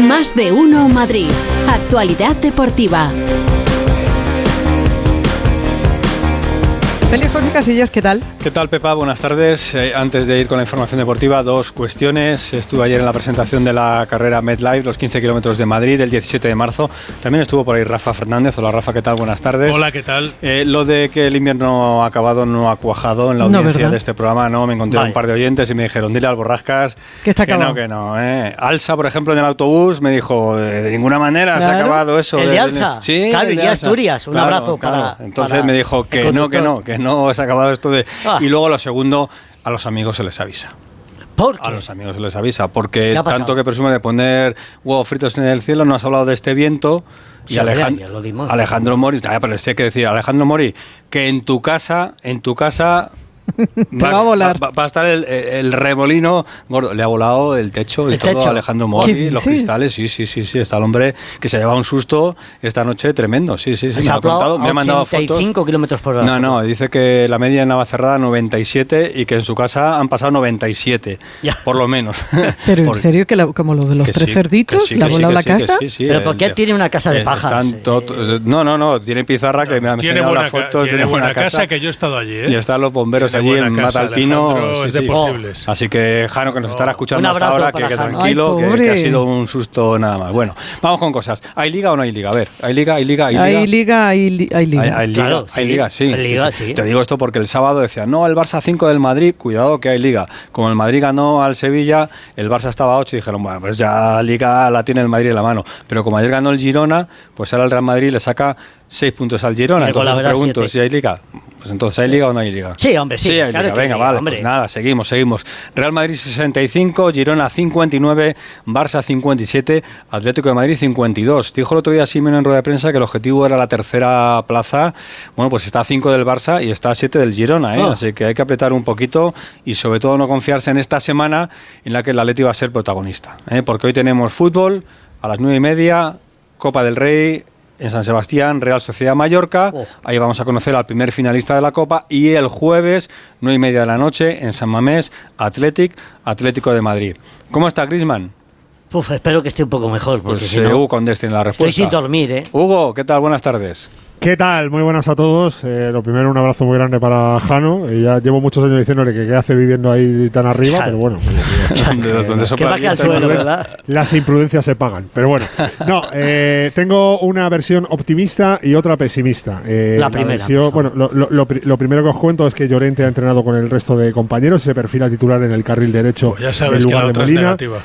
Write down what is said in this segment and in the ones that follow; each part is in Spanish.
Más de uno Madrid. Actualidad deportiva. Feliz José Casillas, ¿qué tal? ¿Qué tal, Pepa? Buenas tardes. Eh, antes de ir con la información deportiva, dos cuestiones. Estuve ayer en la presentación de la carrera MedLife, los 15 kilómetros de Madrid, el 17 de marzo. También estuvo por ahí Rafa Fernández. Hola, Rafa, ¿qué tal? Buenas tardes. Hola, ¿qué tal? Eh, lo de que el invierno ha acabado no ha cuajado en la audiencia de este programa. No, me encontré Vaya. un par de oyentes y me dijeron, dile al Borrascas Que está que no, que no. eh. Alsa, por ejemplo, en el autobús me dijo, de, de ninguna manera se ha acabado eso. El de Alsa. Sí, Claro, el y de. Asturias. Un abrazo para- Entonces para me dijo que no, que no, que no se ha acabado esto de... Ah. Y luego lo segundo, a los amigos se les avisa. ¿Por A qué? los amigos se les avisa, porque tanto que presume de poner huevos fritos en el cielo, no has hablado de este viento. Y Sí, Alejan- ya lo dimos. Alejandro Mori, ah, pero les tiene que decir, Alejandro Mori, que en tu casa, en tu casa va a volar. Va, va a estar el, el remolino gordo. Le ha volado el techo y ¿El todo techo? a Alejandro ¿Qué Mori, los cristales, sí, sí, sí, sí. Está el hombre que se lleva un susto esta noche tremendo, sí, sí, sí. Se Me ha contado, me ha mandado fotos. 85 kilómetros por hora. No, no, dice que la media en Navacerrada 97 y que en su casa han pasado 97, Ya. por lo menos. Pero en serio, que la- como lo de los que tres sí, cerditos, sí, ¿le ha volado la casa? sí, sí, ¿Pero por qué tiene una casa de eh, to- no, no, no, tiene pizarra que me ha Tiene enseñado buena, las fotos, tiene buena casa, que yo he estado allí, ¿eh? Y están los bomberos allí en casa, Matalpino. Es de posibles. Así que Jano, que nos estará escuchando Un hasta ahora, que, tranquilo, Ay, que- ha sido un susto nada más. Bueno, vamos con cosas. ¿Hay liga o no hay liga? A ver, ¿hay liga, hay liga, hay liga? Hay liga, hay, li- hay liga. Hay, hay liga, Claro, hay sí, liga, sí, hay sí, liga, sí. sí. Te digo esto porque el sábado decía, no, el Barça 5 del Madrid, cuidado que hay liga. Como el Madrid ganó al Sevilla, el Barça estaba a 8 y dijeron, bueno, pues ya liga la tiene el Madrid en la mano. Pero como ayer ganó el Girona, pues ahora el Real Madrid le saca 6 puntos al Girona. Y Entonces pregunto, si hay liga, pues entonces ¿hay liga o no hay liga? Sí, hombre, sí, hay claro liga. Venga, vale, hombre. pues nada, seguimos, seguimos. Real Madrid 65, Girona 59, Barça 57, Atlético de Madrid 52. Dijo el otro día Simeone en rueda de prensa que el objetivo era la tercera plaza. Bueno, pues está a 5 del Barça y está a 7 del Girona, ¿eh? Ah. así que hay que apretar un poquito y sobre todo no confiarse en esta semana en la que el Atleti va a ser protagonista. ¿eh? Porque hoy tenemos fútbol a las 9 y media, Copa del Rey. En San Sebastián, Real Sociedad Mallorca. Oh. Ahí vamos a conocer al primer finalista de la Copa. Y el jueves, 9 y media de la noche, en San Mamés, Athletic, Atlético de Madrid. ¿Cómo está Grisman? Uf, espero que esté un poco mejor, porque Pues si eh, no, Hugo Condés tiene la estoy respuesta. sin dormir, ¿eh? Hugo, ¿qué tal? Buenas tardes. ¿Qué tal? Muy buenas a todos. Eh, lo primero, un abrazo muy grande para Jano. Eh, ya llevo muchos años diciéndole que qué hace viviendo ahí tan arriba, pero bueno. oye, ¿Dónde- dónde que Que las imprudencias se pagan. Pero bueno, no, eh, tengo una versión optimista y otra pesimista. Eh, La primera, versión- bueno, lo, lo- lo pri- lo primero que os cuento es que Llorente ha entrenado con el resto de compañeros y se perfila titular en el carril derecho Pues ya en sabes que lugar la de otra es Molina. negativa.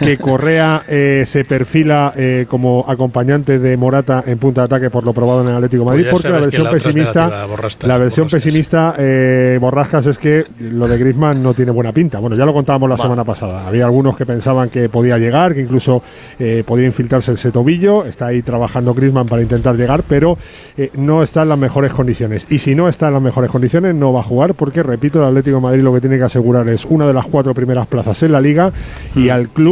Que Correa eh, se perfila eh, como acompañante de Morata en punta de ataque por lo probado en el Atlético de Pues Madrid, porque la versión la pesimista, borrascas, la versión borrascas. pesimista eh, Borrascas es que lo de Griezmann no tiene buena pinta. Bueno, ya lo contábamos la semana pasada. Había algunos que pensaban que podía llegar, que incluso podía infiltrarse el setobillo. Está ahí trabajando Griezmann para intentar llegar, pero no está en las mejores condiciones. Y si no está en las mejores condiciones, no va a jugar, porque repito, el Atlético de Madrid lo que tiene que asegurar es una de las cuatro primeras plazas en la liga Hmm. y al club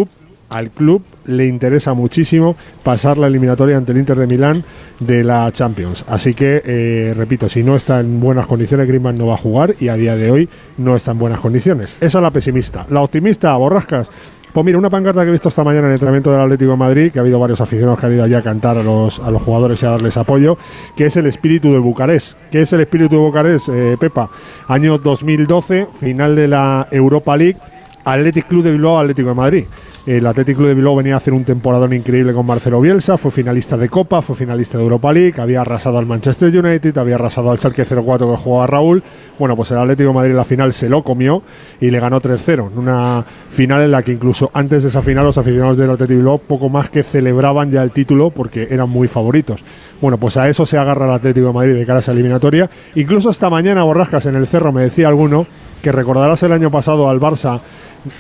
al club le interesa muchísimo pasar la eliminatoria ante el Inter de Milán de la Champions. Así que, eh, repito, si no está en buenas condiciones, Griezmann no va a jugar y a día de hoy no está en buenas condiciones. Esa es la pesimista. La optimista, Borrascas. Pues mira, una pancarta que he visto esta mañana en el entrenamiento del Atlético de Madrid, que ha habido varios aficionados que han ido allí a cantar a los, a los jugadores y a darles apoyo, que es el espíritu de Bucarest. ¿Qué es el espíritu de Bucarest, eh, Pepa? Año 2012, final de la Europa League, Athletic Club de Bilbao, Atlético de Madrid. El Athletic Club de Bilbao venía a hacer un temporadón increíble con Marcelo Bielsa, fue finalista de Copa, fue finalista de Europa League, había arrasado al Manchester United, había arrasado al Schalke 04 que jugaba Raúl. Bueno, pues el Atlético de Madrid en la final se lo comió y le ganó 3-0. En una final en la que incluso antes de esa final los aficionados del Atlético de Bilbao poco más que celebraban ya el título porque eran muy favoritos. Bueno, pues a eso se agarra el Atlético de Madrid de cara a esa eliminatoria. Incluso esta mañana, Borrascas, en el Cerro, me decía alguno que recordarás el año pasado al Barça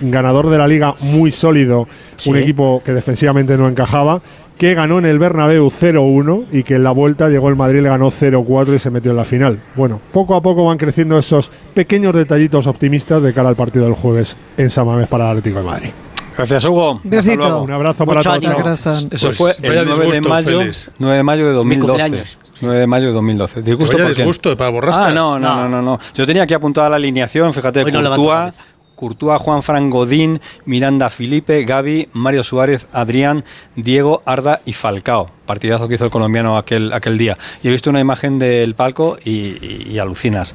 ganador de la liga muy sólido, Sí. un equipo que defensivamente no encajaba, que ganó en el Bernabéu 0-1 y que en la vuelta llegó el Madrid, le ganó 0-4 y se metió en la final. Bueno, poco a poco van creciendo esos pequeños detallitos optimistas de cara al partido del jueves en San Mamés para el Atlético de Madrid. Gracias, Hugo. Besito. Un abrazo para Mucho todos. chao. Gracias. Eso Pues fue vaya el 9 de mayo, Félix. 9 de mayo de 2012. Cumpleaños. 9 de mayo de 2012. ¿Disgusto por disgusto para Borrascas. Ah, no, no, no, no, no. Yo tenía aquí apuntada la alineación, fíjate, Courtois. Courtois, Juan Fran Godín, Miranda Felipe, Gaby, Mario Suárez, Adrián, Diego, Arda y Falcao. Partidazo que hizo el colombiano aquel, aquel día. Y he visto una imagen del palco y, y- y alucinas.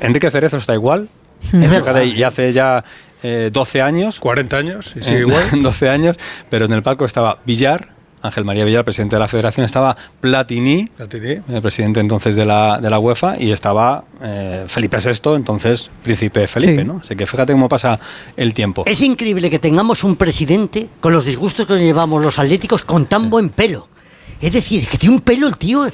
Enrique Cerezo está igual. Fíjate, y hace ya eh, 12 años. 40 años y sigue Eh, igual. 12 años, pero en el palco estaba Villar, Ángel María Villar, presidente de la federación, estaba Platini, el presidente entonces de la, de la UEFA, y estaba eh, Felipe VI, entonces príncipe Felipe, Sí. ¿no? Así que fíjate cómo pasa el tiempo. Es increíble que tengamos un presidente con los disgustos que nos llevamos los atléticos con tan buen pelo. Es decir, que tiene un pelo el tío.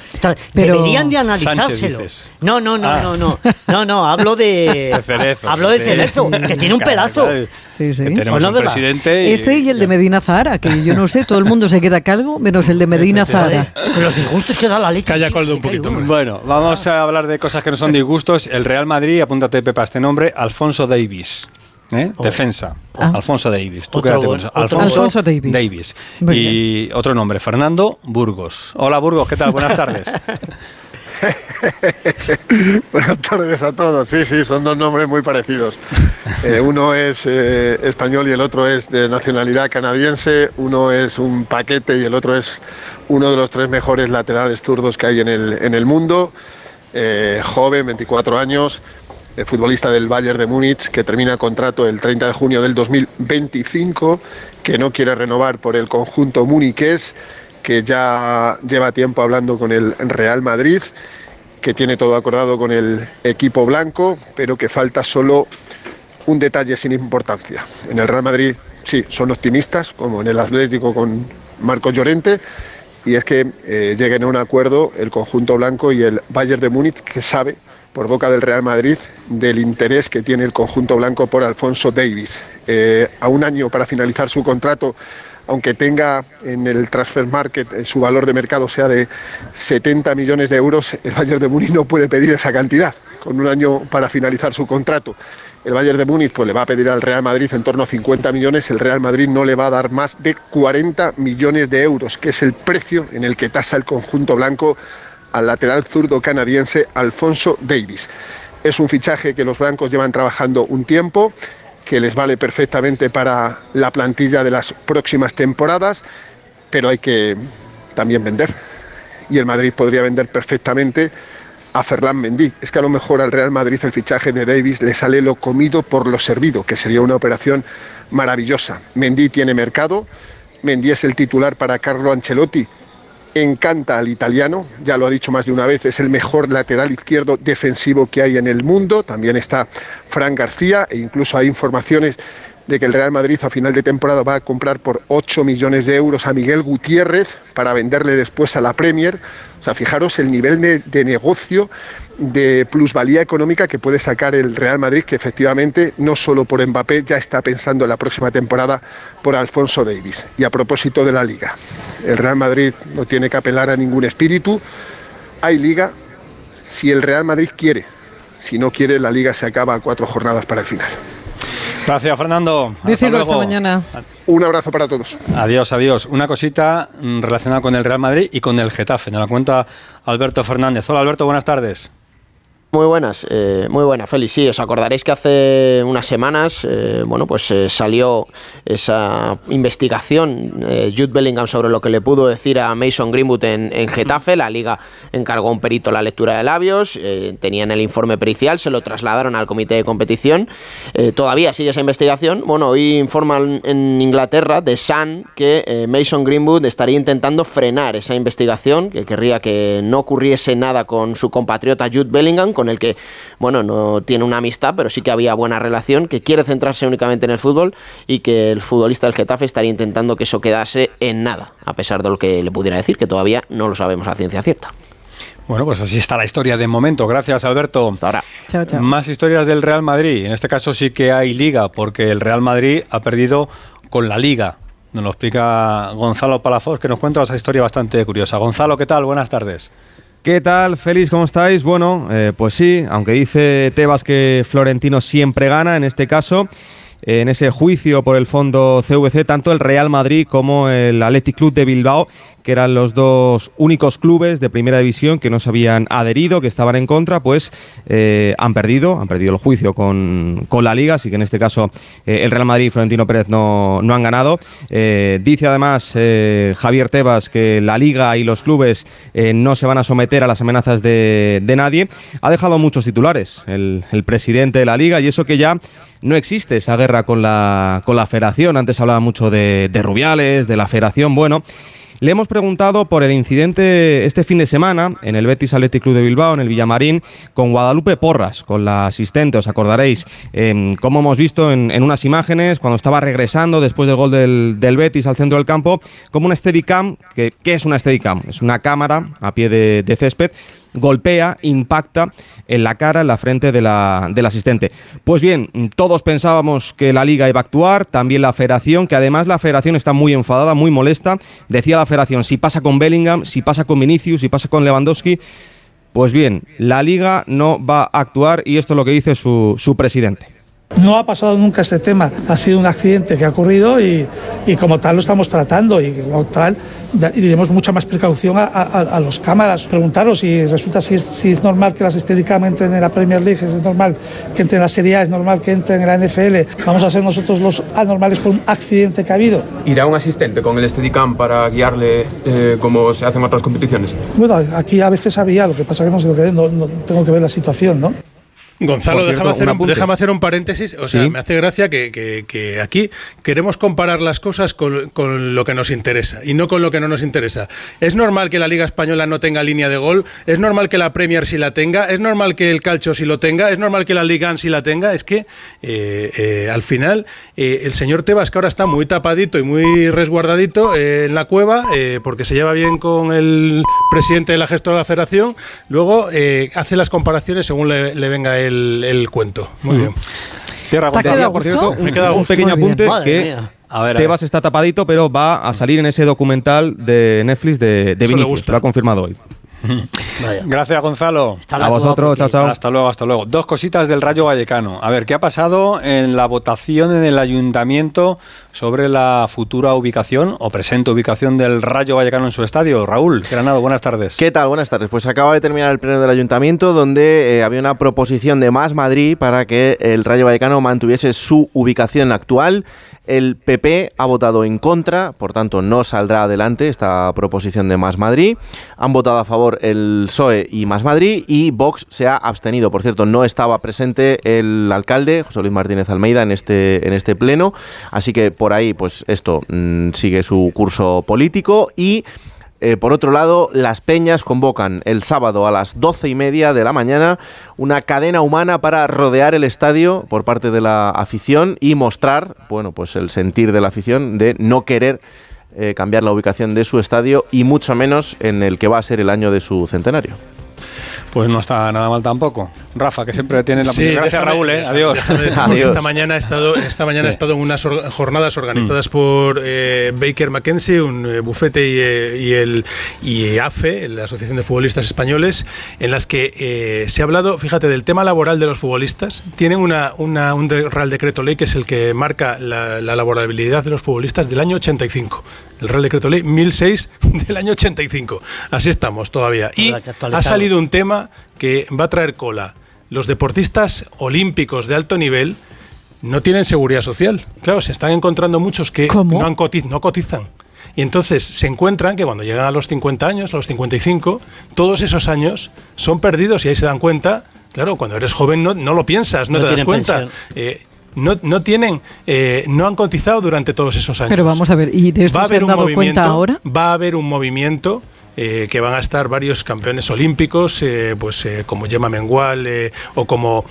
Pero- Deberían de analizárselo. No, no, no, Ah. no, no. No, no, hablo de. De Cerezo, hablo de. Cerezo, que tiene un pelazo. claro. Sí, sí. Que tenemos no, un presidente. y- Este y el de Medina Zahara, que yo no sé, todo el mundo se queda calvo, menos el de Medina Zahara. Con los disgustos que da la leche. Calla Coldo un poquito. Bueno, vamos a hablar de cosas que no son disgustos. El Real Madrid, apúntate Pepa este nombre, Alfonso Davis. ¿Eh? Defensa. Ah. Alfonso Davis. Tú Otro quédate con buen- eso. otro Alfonso, Alfonso Davis. Y otro nombre, Fernando Burgos. Hola Burgos, ¿qué tal? Buenas tardes. Buenas tardes a todos. Sí, sí, son dos nombres muy parecidos. Eh, uno es eh, español y el otro es de nacionalidad canadiense. Uno es un paquete y el otro es uno de los tres mejores laterales zurdos que hay en el, en el mundo. Eh, joven, 24 años, eh, futbolista del Bayern de Múnich, que termina contrato el 30 de junio del 2025, que no quiere renovar por el conjunto muniqués, que ya lleva tiempo hablando con el Real Madrid que tiene todo acordado con el equipo blanco, pero que falta solo un detalle sin importancia. En el Real Madrid sí, son optimistas, como en el Atlético con Marco Llorente, y es que eh, lleguen a un acuerdo el conjunto blanco y el Bayern de Múnich, que sabe por boca del Real Madrid del interés que tiene el conjunto blanco por Alfonso Davis. Eh, a un año para finalizar su contrato, aunque tenga en el transfer market eh, su valor de mercado sea de 70 millones de euros, el Bayern de Múnich no puede pedir esa cantidad, con un año para finalizar su contrato. El Bayern de Múnich pues, le va a pedir al Real Madrid en torno a 50 millones, el Real Madrid no le va a dar más de 40 millones de euros, que es el precio en el que tasa el conjunto blanco al lateral zurdo canadiense Alfonso Davis. Es un fichaje que los blancos llevan trabajando un tiempo, que les vale perfectamente para la plantilla de las próximas temporadas, pero hay que también vender. Y el Madrid podría vender perfectamente a Ferland Mendy. Es que a lo mejor al Real Madrid el fichaje de Davis le sale lo comido por lo servido, que sería una operación maravillosa. Mendy tiene mercado, Mendy es el titular para Carlo Ancelotti, encanta al italiano, ya lo ha dicho más de una vez, es el mejor lateral izquierdo defensivo que hay en el mundo, también está Fran García e incluso hay informaciones de que el Real Madrid a final de temporada va a comprar por 8 millones de euros a Miguel Gutiérrez para venderle después a la Premier. O sea, fijaros el nivel de, negocio, de plusvalía económica que puede sacar el Real Madrid, que efectivamente no solo por Mbappé ya está pensando en la próxima temporada por Alfonso Davis. Y a propósito de la liga, el Real Madrid no tiene que apelar a ningún espíritu. Hay liga si el Real Madrid quiere. Si no quiere, la liga se acaba a cuatro jornadas para el final. Gracias, Fernando. Hasta mañana. Un abrazo para todos. Adiós, adiós. Una cosita mm, relacionada con el Real Madrid y con el Getafe. Nos la cuenta Alberto Fernández. Hola, Alberto, buenas tardes. Muy buenas, eh, muy buenas, Félix. Sí, os acordaréis que hace unas semanas, eh, bueno, pues eh, salió esa investigación, eh, Jude Bellingham, sobre lo que le pudo decir a Mason Greenwood en, en Getafe. La liga encargó a un perito la lectura de labios, eh, tenían el informe pericial, se lo trasladaron al comité de competición. Todavía sigue esa investigación. Bueno, hoy informan en Inglaterra de Sun que Mason Greenwood estaría intentando frenar esa investigación, que querría que no ocurriese nada con su compatriota Jude Bellingham, con el que, bueno, no tiene una amistad, pero sí que había buena relación, que quiere centrarse únicamente en el fútbol y que el futbolista del Getafe estaría intentando que eso quedase en nada, a pesar de lo que le pudiera decir, que todavía no lo sabemos a ciencia cierta. Bueno, pues así está la historia de momento. Gracias, Alberto. Hasta ahora. Chao, chao. Más historias del Real Madrid. En este caso sí que hay liga, porque el Real Madrid ha perdido con la liga. Nos lo explica Gonzalo Palafos, que nos cuenta esa historia bastante curiosa. Gonzalo, ¿qué tal? Buenas tardes. ¿Qué tal, Félix? ¿Cómo estáis? Bueno, eh, pues sí, aunque dice Tebas que Florentino siempre gana, en este caso, en ese juicio por el fondo CVC, tanto el Real Madrid como el Athletic Club de Bilbao que eran los dos únicos clubes de primera división que no se habían adherido, que estaban en contra, pues eh, han perdido, han perdido el juicio con, con, la liga, así que en este caso eh, el Real Madrid y Florentino Pérez no, no han ganado. Eh, dice además Javier Tebas que la liga y los clubes no se van a someter a las amenazas de, de nadie. Ha dejado muchos titulares el, el presidente de la liga y eso que ya no existe esa guerra con la, con la federación. Antes hablaba mucho de, de Rubiales, de la federación. Bueno, le hemos preguntado por el incidente este fin de semana en el Betis Athletic Club de Bilbao, en el Villamarín, con Guadalupe Porras, con la asistente, os acordaréis, eh, como hemos visto en, unas imágenes, cuando estaba regresando después del gol del, Betis al centro del campo, como una Steadicam, que, ¿qué es una Steadicam? Es una cámara a pie de césped golpea, impacta en la cara, en la frente de la, del asistente. Pues bien, todos pensábamos que la liga iba a actuar, también la federación, que además la federación está muy enfadada, muy molesta. Decía la federación, si pasa con Bellingham, si pasa con Vinicius, si pasa con Lewandowski, pues bien, la liga no va a actuar y esto es lo que dice su, su presidente. No ha pasado nunca este tema, ha sido un accidente que ha ocurrido y, y como tal lo estamos tratando y como tal diremos mucha más precaución a, a, los cámaras. Preguntaros si resulta si es, si es normal que las Steadicam entren en la Premier League, es normal que entren en la Serie A, es normal que entren en la NFL. Vamos a ser nosotros los anormales por un accidente que ha habido. ¿Irá un asistente con el Steadicam para guiarle eh, como se hacen otras competiciones? Bueno, aquí a veces había, lo que pasa que no, no, no tengo que ver la situación, ¿no? Gonzalo, déjame, hacer un, déjame, hacer un, paréntesis. O sea, me hace gracia que, que, que, aquí queremos comparar las cosas con, con, lo que nos interesa y no con lo que no nos interesa. Es normal que la Liga Española no tenga línea de gol, es normal que la Premier sí la tenga, es normal que el Calcio sí lo tenga, es normal que la Liga sí la tenga. Es que eh, eh, al final eh, el señor Tebas, que ahora está muy tapadito y muy resguardadito en la cueva, porque se lleva bien con el presidente de la gestora de la federación, luego hace las comparaciones según le, le venga él el, cuento. Muy bien. Cierra, por cierto, me queda un pequeño apunte que Tebas está tapadito, pero va a salir en ese documental de Netflix de, de Vinicius. Lo ha confirmado hoy. Gracias, Gonzalo. a vosotros, chao, chao. Hasta luego, hasta luego. Dos cositas del Rayo Vallecano. A ver, ¿qué ha pasado en la votación en el ayuntamiento sobre la futura ubicación o presente ubicación del Rayo Vallecano en su estadio? Raúl, Granado, buenas tardes. ¿Qué tal? Buenas tardes. Pues acaba de terminar el pleno del ayuntamiento donde eh, había una proposición de Más Madrid para que el Rayo Vallecano mantuviese su ubicación actual el PP ha votado en contra, por tanto no saldrá adelante esta proposición de Más Madrid. Han votado a favor el PSOE y Más Madrid y Vox se ha abstenido. Por cierto, no estaba presente el alcalde, José Luis Martínez Almeida, en este, en este pleno. Así que por ahí, pues esto mm, sigue su curso político y eh, por otro lado, las Peñas convocan el sábado a las doce y media de la mañana una cadena humana para rodear el estadio por parte de la afición y mostrar, bueno, pues el sentir de la afición de no querer eh, cambiar la ubicación de su estadio y mucho menos en el que va a ser el año de su centenario. Pues no está nada mal tampoco. Rafa, que siempre tiene la sí, Gracias, Raúl, ¿eh? Adiós. Adiós. Esta mañana he estado, esta mañana he estado en unas jornadas organizadas mm. por eh, Baker McKenzie, un eh, bufete y, eh, y, el y AFE, la Asociación de Futbolistas Españoles, en las que eh, se ha hablado, fíjate, del tema laboral de los futbolistas. Tienen una, una, un Real Decreto Ley que es el que marca la, la laborabilidad de los futbolistas del año 85 el Real Decreto Ley 1006 del año 85. Así estamos todavía. Y ha salido un tema que va a traer cola. Los deportistas olímpicos de alto nivel no tienen seguridad social. Claro, se están encontrando muchos que no, han cotiz no cotizan. Y entonces se encuentran que cuando llegan a los 50 años, a los 55, todos esos años son perdidos y ahí se dan cuenta. Claro, cuando eres joven no, no lo piensas, no, te das cuenta. Eh, no, no tienen, eh, no han cotizado durante todos esos años. Pero vamos a ver, ¿y de esto se han dado cuenta ahora? Va a haber un movimiento eh, que van a estar varios campeones olímpicos, eh, pues eh, como Gemma Mengual o como,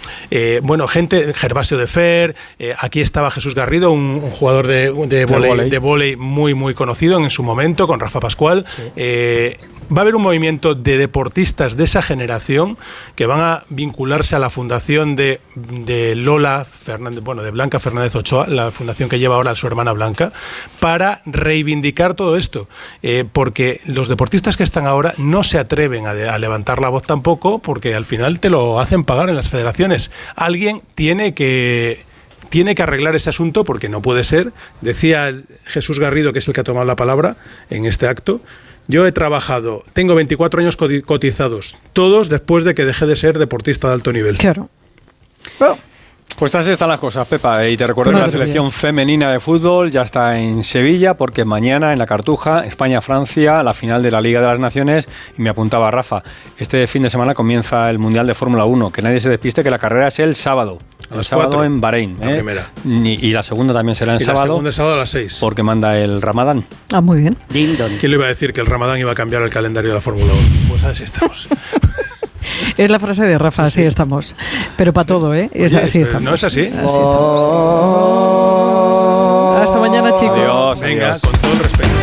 bueno, gente, Gervasio de Fer, aquí estaba Jesús Garrido, un, un jugador de, de volei, de volei muy, muy conocido en su momento, con Rafa Pascual. Sí. va a haber un movimiento de deportistas de esa generación que van a vincularse a la fundación de, de Lola Fernández, bueno, de Blanca Fernández Ochoa, la fundación que lleva ahora a su hermana Blanca, para reivindicar todo esto, porque los deportistas que están ahora no se atreven a, de, a, levantar la voz tampoco porque al final te lo hacen pagar en las federaciones. Alguien tiene que tiene que arreglar ese asunto porque no puede ser, decía Jesús Garrido, que es el que ha tomado la palabra en este acto, Yo he trabajado, tengo 24 años coti- cotizados, todos después de que dejé de ser deportista de alto nivel. Claro. Pues así están las cosas, Pepa. Y te recuerdo que la selección mía. femenina de fútbol ya está en Sevilla, porque mañana en la Cartuja, España-Francia, la final de la Liga de las Naciones. Y me apuntaba Rafa, este fin de semana comienza el Mundial de Fórmula 1. Que nadie se despiste que la carrera es el sábado. El sábado cuatro, en Bahrein. la ¿eh? primera. Y la segunda también será el Y la sábado. segunda sábado a las 6. Porque manda el Ramadán. Ah, muy bien. ¿Quién le iba a decir que el Ramadán iba a cambiar el calendario de la Fórmula 1? Pues así estamos. Es la frase de Rafa, así estamos. Pero para todo, ¿eh? Es, Oye, así eh, estamos. ¿no es así? Así estamos. Hasta mañana, chicos. Adiós, Venga, adiós. con todo el respeto. ¿eh? ¿Harto de